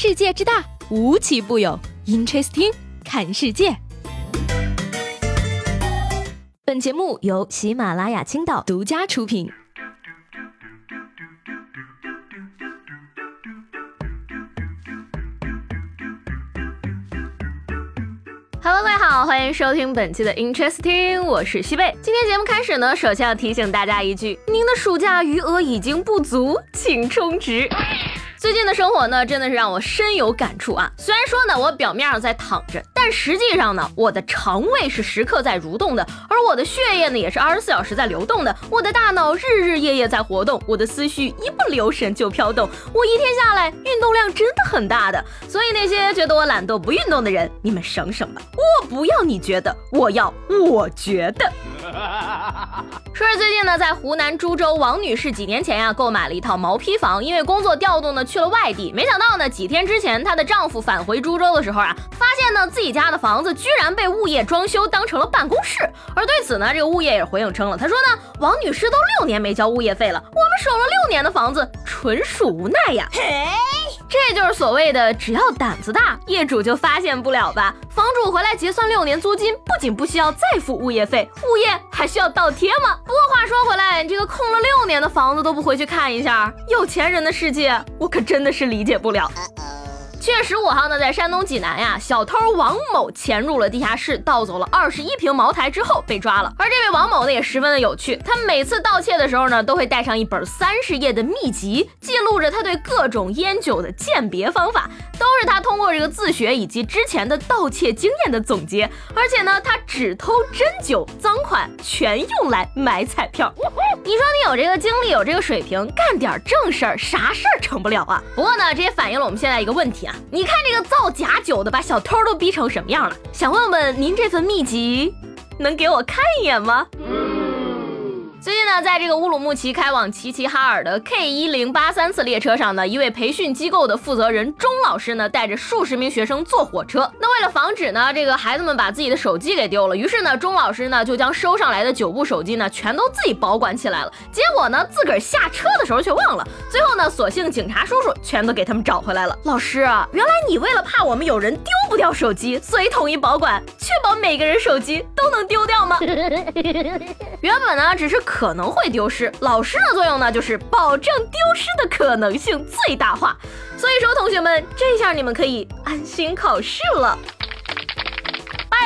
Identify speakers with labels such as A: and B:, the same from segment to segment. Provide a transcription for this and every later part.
A: 世界之大，无奇不有。Interesting，看世界。本节目由喜马拉雅青岛独家出品。Hello，各位好，欢迎收听本期的 Interesting，我是西贝。今天节目开始呢，首先要提醒大家一句：您的暑假余额已经不足，请充值。最近的生活呢，真的是让我深有感触啊。虽然说呢，我表面上在躺着，但实际上呢，我的肠胃是时刻在蠕动的，而我的血液呢，也是二十四小时在流动的。我的大脑日日夜夜在活动，我的思绪一不留神就飘动。我一天下来运动量真的很大的。所以那些觉得我懒惰不运动的人，你们省省吧。我不要你觉得，我要我觉得。说是最近呢，在湖南株洲，王女士几年前呀购买了一套毛坯房，因为工作调动呢去了外地。没想到呢，几天之前她的丈夫返回株洲的时候啊，发现呢自己家的房子居然被物业装修当成了办公室。而对此呢，这个物业也回应称了，他说呢，王女士都六年没交物业费了，我们守了六年的房子，纯属无奈呀。嘿这就是所谓的只要胆子大，业主就发现不了吧？房主回来结算六年租金，不仅不需要再付物业费，物业还需要倒贴吗？不过话说回来，你这个空了六年的房子都不回去看一下，有钱人的世界，我可真的是理解不了。七月十五号呢，在山东济南呀，小偷王某潜入了地下室，盗走了二十一瓶茅台之后被抓了。而这位王某呢，也十分的有趣，他每次盗窃的时候呢，都会带上一本三十页的秘籍，记录着他对各种烟酒的鉴别方法，都是他通过这个自学以及之前的盗窃经验的总结。而且呢，他只偷真酒，赃款全用来买彩票。你说你有这个精力，有这个水平，干点正事儿，啥事儿成不了啊？不过呢，这也反映了我们现在一个问题啊。你看这个造假酒的，把小偷都逼成什么样了？想问问您，这份秘籍能给我看一眼吗？最近呢，在这个乌鲁木齐开往齐齐哈尔的 K 一零八三次列车上呢，一位培训机构的负责人钟老师呢，带着数十名学生坐火车。那为了防止呢，这个孩子们把自己的手机给丢了，于是呢，钟老师呢就将收上来的九部手机呢，全都自己保管起来了。结果呢，自个儿下车的时候却忘了。最后呢，索性警察叔叔全都给他们找回来了。老师，原来你为了怕我们有人丢不掉手机，所以统一保管，确保每个人手机都能丢掉吗？原本呢，只是。可能会丢失，老师的作用呢，就是保证丢失的可能性最大化。所以说，同学们，这下你们可以安心考试了。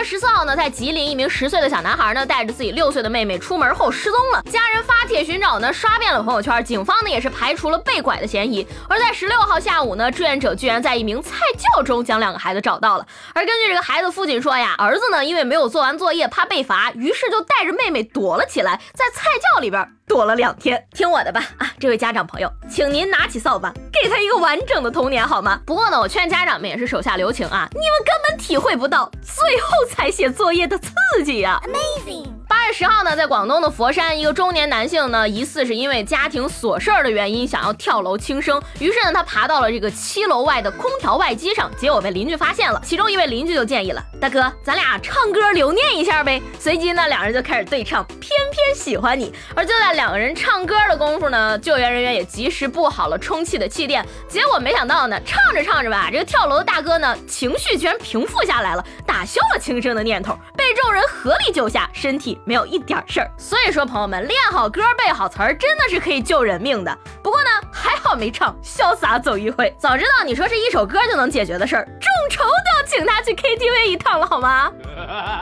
A: 月十四号呢，在吉林，一名十岁的小男孩呢，带着自己六岁的妹妹出门后失踪了。家人发帖寻找呢，刷遍了朋友圈。警方呢，也是排除了被拐的嫌疑。而在十六号下午呢，志愿者居然在一名菜窖中将两个孩子找到了。而根据这个孩子父亲说呀，儿子呢，因为没有做完作业，怕被罚，于是就带着妹妹躲了起来，在菜窖里边躲了两天。听我的吧，啊，这位家长朋友，请您拿起扫把，给他一个完整的童年好吗？不过呢，我劝家长们也是手下留情啊，你们根本体会不到最后。才写作业的刺激呀！Amazing。八月十号呢，在广东的佛山，一个中年男性呢，疑似是因为家庭琐事儿的原因，想要跳楼轻生。于是呢，他爬到了这个七楼外的空调外机上，结果被邻居发现了。其中一位邻居就建议了：“大哥，咱俩唱歌留念一下呗。”随即呢，两人就开始对唱《偏偏喜欢你》。而就在两个人唱歌的功夫呢，救援人员也及时布好了充气的气垫。结果没想到呢，唱着唱着吧，这个跳楼的大哥呢，情绪居然平复下来了，打消了轻生的念头，被众人合力救下，身体。没有一点事儿，所以说朋友们练好歌背好词儿真的是可以救人命的。不过呢，还好没唱，潇洒走一回。早知道你说是一首歌就能解决的事儿，众筹请他去 KTV 一趟了，好吗？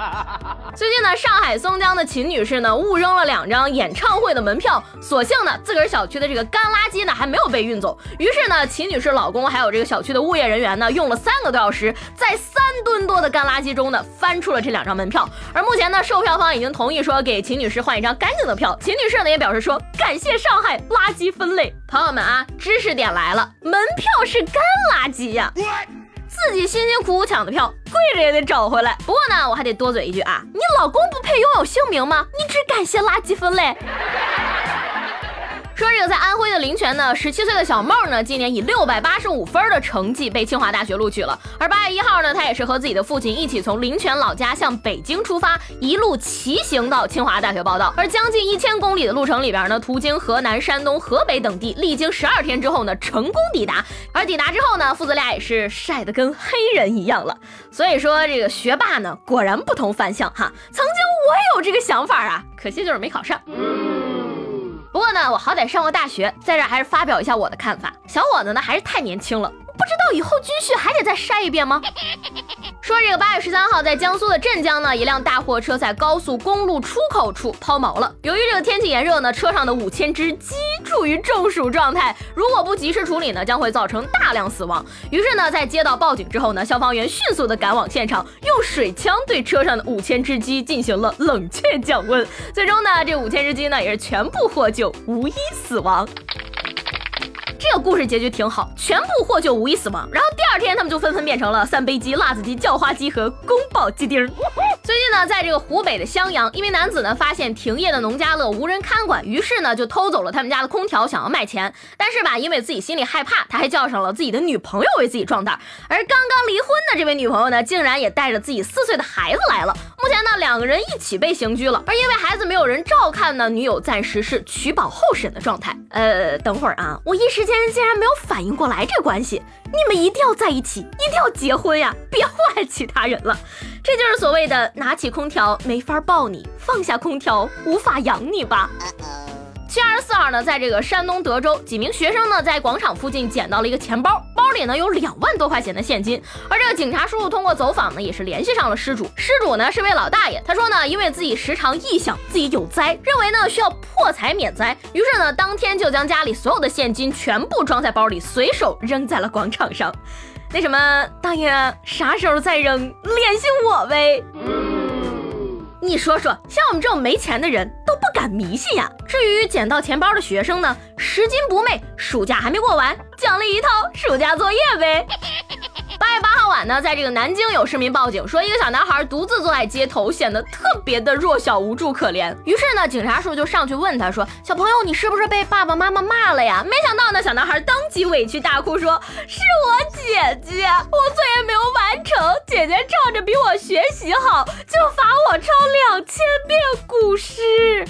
A: 最近呢，上海松江的秦女士呢误扔了两张演唱会的门票，所幸呢自个儿小区的这个干垃圾呢还没有被运走。于是呢，秦女士老公还有这个小区的物业人员呢用了三个多小时，在三吨多的干垃圾中呢翻出了这两张门票。而目前呢，售票方已经同意说给秦女士换一张干净的票。秦女士呢也表示说感谢上海垃圾分类。朋友们啊，知识点来了，门票是干垃圾呀。自己辛辛苦苦抢的票，跪着也得找回来。不过呢，我还得多嘴一句啊，你老公不配拥有姓名吗？你只感谢垃圾分类。说这个在安徽的临泉呢，十七岁的小梦呢，今年以六百八十五分的成绩被清华大学录取了。而八月一号呢，他也是和自己的父亲一起从临泉老家向北京出发，一路骑行到清华大学报道。而将近一千公里的路程里边呢，途经河南、山东、河北等地，历经十二天之后呢，成功抵达。而抵达之后呢，父子俩也是晒得跟黑人一样了。所以说这个学霸呢，果然不同凡响哈。曾经我也有这个想法啊，可惜就是没考上。不过呢，我好歹上过大学，在这还是发表一下我的看法。小伙子呢，还是太年轻了，不知道以后军训还得再晒一遍吗？说这个八月十三号，在江苏的镇江呢，一辆大货车在高速公路出口处抛锚了。由于这个天气炎热呢，车上的五千只鸡处于中暑状态，如果不及时处理呢，将会造成大量死亡。于是呢，在接到报警之后呢，消防员迅速的赶往现场，用水枪对车上的五千只鸡进行了冷却降温。最终呢，这五千只鸡呢也是全部获救，无一死亡。这个故事结局挺好，全部获救，无一死亡。然后第二天，他们就纷纷变成了三杯鸡、辣子鸡、叫花鸡和宫保鸡丁。最近呢，在这个湖北的襄阳，一名男子呢发现停业的农家乐无人看管，于是呢就偷走了他们家的空调，想要卖钱。但是吧，因为自己心里害怕，他还叫上了自己的女朋友为自己壮胆。而刚刚离婚的这位女朋友呢，竟然也带着自己四岁的孩子来了。目前呢，两个人一起被刑拘了。而因为孩子没有人照看呢，女友暂时是取保候审的状态。呃，等会儿啊，我一时间竟然没有反应过来这关系。你们一定要在一起，一定要结婚呀！别祸害其他人了。这就是所谓的拿起空调没法抱你，放下空调无法养你吧。七月二十四号呢，在这个山东德州，几名学生呢在广场附近捡到了一个钱包，包里呢有两万多块钱的现金。而这个警察叔叔通过走访呢，也是联系上了失主。失主呢是位老大爷，他说呢，因为自己时常臆想自己有灾，认为呢需要破财免灾，于是呢当天就将家里所有的现金全部装在包里，随手扔在了广场上。那什么，大爷啥时候再扔，联系我呗。你说说，像我们这种没钱的人都不敢迷信呀。至于捡到钱包的学生呢，拾金不昧，暑假还没过完，奖励一套暑假作业呗。八月八号晚呢，在这个南京有市民报警说，一个小男孩独自坐在街头，显得特别的弱小无助可怜。于是呢，警察叔就上去问他说：“小朋友，你是不是被爸爸妈妈骂了呀？”没想到呢，小男孩当即委屈大哭说：“是我姐姐，我作业没有完成，姐姐仗着比我学习好，就罚我抄两千遍古诗。”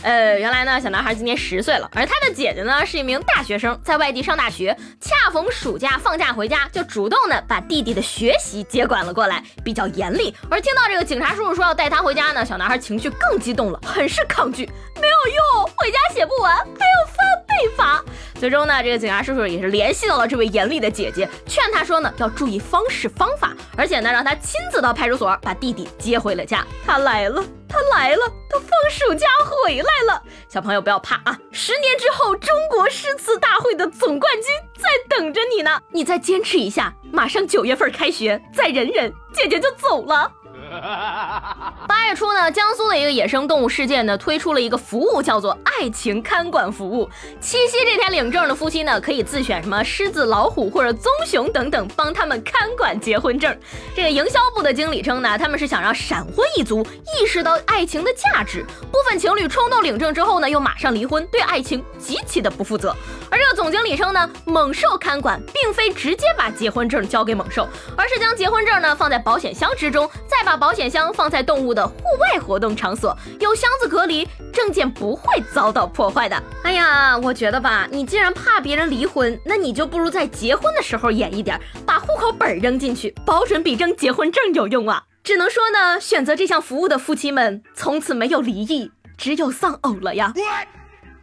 A: 呃，原来呢，小男孩今年十岁了，而他的姐姐呢是一名大学生，在外地上大学，恰逢暑假放假回家，就主动的把弟弟。的学习接管了过来，比较严厉。而听到这个警察叔叔说要带他回家呢，小男孩情绪更激动了，很是抗拒。没有用，回家写不完，还要翻倍罚。最终呢，这个警察叔叔也是联系到了这位严厉的姐姐，劝她说呢要注意方式方法，而且呢让她亲自到派出所把弟弟接回了家。他来了，他来了，他放暑假回来了。小朋友不要怕啊，十年之后中国诗词大会的总冠军在等着你呢，你再坚持一下，马上九月份开学，再忍忍，姐姐就走了。八月初呢，江苏的一个野生动物世界呢推出了一个服务，叫做爱情看管服务。七夕这天领证的夫妻呢，可以自选什么狮子、老虎或者棕熊等等，帮他们看管结婚证。这个营销部的经理称呢，他们是想让闪婚一族意识到爱情的价值。部分情侣冲动领证之后呢，又马上离婚，对爱情极其的不负责。而这总经理称呢，猛兽看管并非直接把结婚证交给猛兽，而是将结婚证呢放在保险箱之中，再把保险箱放在动物的户外活动场所，有箱子隔离，证件不会遭到破坏的。哎呀，我觉得吧，你既然怕别人离婚，那你就不如在结婚的时候演一点，把户口本扔进去，保准比扔结婚证有用啊！只能说呢，选择这项服务的夫妻们，从此没有离异，只有丧偶了呀。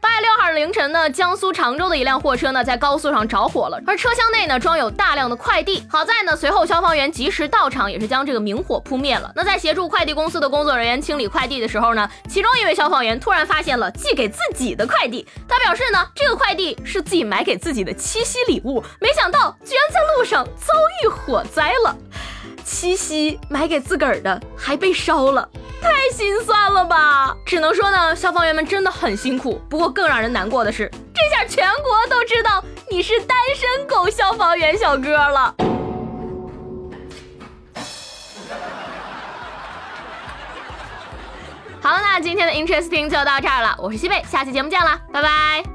A: 八月六号凌晨呢，江苏常州的一辆货车呢在高速上着火了，而车厢内呢装有大量的快递。好在呢，随后消防员及时到场，也是将这个明火扑灭了。那在协助快递公司的工作人员清理快递的时候呢，其中一位消防员突然发现了寄给自己的快递。他表示呢，这个快递是自己买给自己的七夕礼物，没想到居然在路上遭遇火灾了。七夕买给自个儿的还被烧了。太心酸了吧！只能说呢，消防员们真的很辛苦。不过更让人难过的是，这下全国都知道你是单身狗消防员小哥了。好了，那今天的 Interesting 就到这儿了。我是西贝，下期节目见了，拜拜。